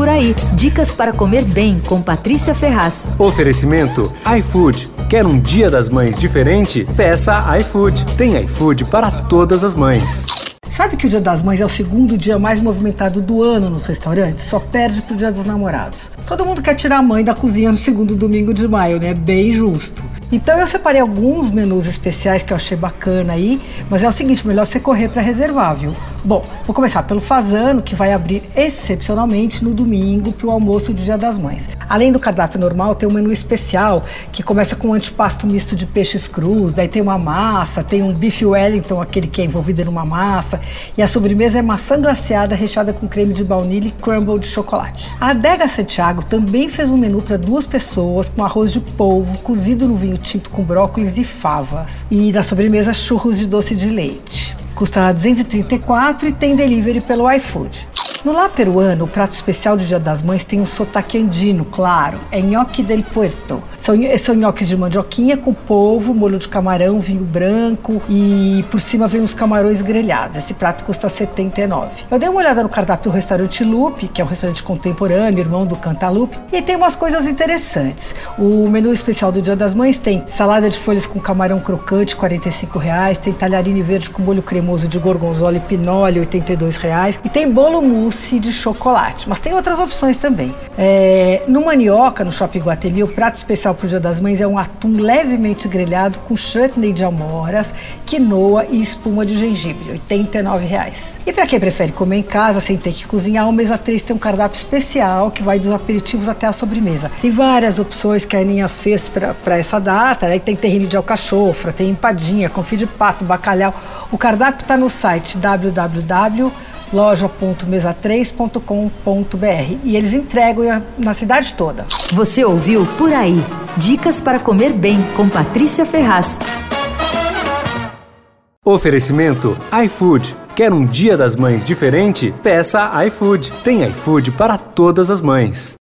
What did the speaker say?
por aí. Dicas para comer bem com Patrícia Ferraz. Oferecimento iFood. Quer um Dia das Mães diferente? Peça iFood. Tem iFood para todas as mães. Sabe que o Dia das Mães é o segundo dia mais movimentado do ano nos restaurantes? Só perde pro Dia dos Namorados. Todo mundo quer tirar a mãe da cozinha no segundo domingo de maio, né? Bem justo. Então eu separei alguns menus especiais que eu achei bacana aí, mas é o seguinte, melhor você correr para reservar, viu? Bom, vou começar pelo Fazano, que vai abrir excepcionalmente no domingo para o almoço do Dia das Mães. Além do cardápio normal, tem um menu especial que começa com um antipasto misto de peixes crus, daí tem uma massa, tem um bife Wellington, aquele que é envolvido numa massa, e a sobremesa é maçã glaciada recheada com creme de baunilha e crumble de chocolate. A Adega Santiago também fez um menu para duas pessoas com arroz de polvo cozido no vinho tinto com brócolis e favas. E na sobremesa, churros de doce de leite. Custa 234 e tem delivery pelo iFood. No lá peruano, o prato especial do Dia das Mães tem um sotaque andino, claro. É nhoque del puerto. São, são nhoques de mandioquinha com polvo, molho de camarão, vinho branco e por cima vem os camarões grelhados. Esse prato custa 79. Eu dei uma olhada no cardápio do restaurante Lupe, que é um restaurante contemporâneo, irmão do Cantalupe, e tem umas coisas interessantes. O menu especial do Dia das Mães tem salada de folhas com camarão crocante, 45 reais, tem talharine verde com molho cremoso de gorgonzola e pinole, 82 reais, e tem bolo mousse mousse de chocolate. Mas tem outras opções também. É, no Manioca, no Shopping Guatemi, o prato especial para o Dia das Mães é um atum levemente grelhado com chutney de amoras, quinoa e espuma de gengibre, 89 reais. E para quem prefere comer em casa sem ter que cozinhar, o Mesa 3 tem um cardápio especial que vai dos aperitivos até a sobremesa. Tem várias opções que a Aninha fez para essa data, né? tem terrine de alcachofra, tem empadinha, confit de pato, bacalhau. O cardápio está no site www loja.mesa3.com.br e eles entregam na cidade toda. Você ouviu Por Aí. Dicas para comer bem com Patrícia Ferraz. Oferecimento iFood. Quer um Dia das Mães diferente? Peça iFood. Tem iFood para todas as mães.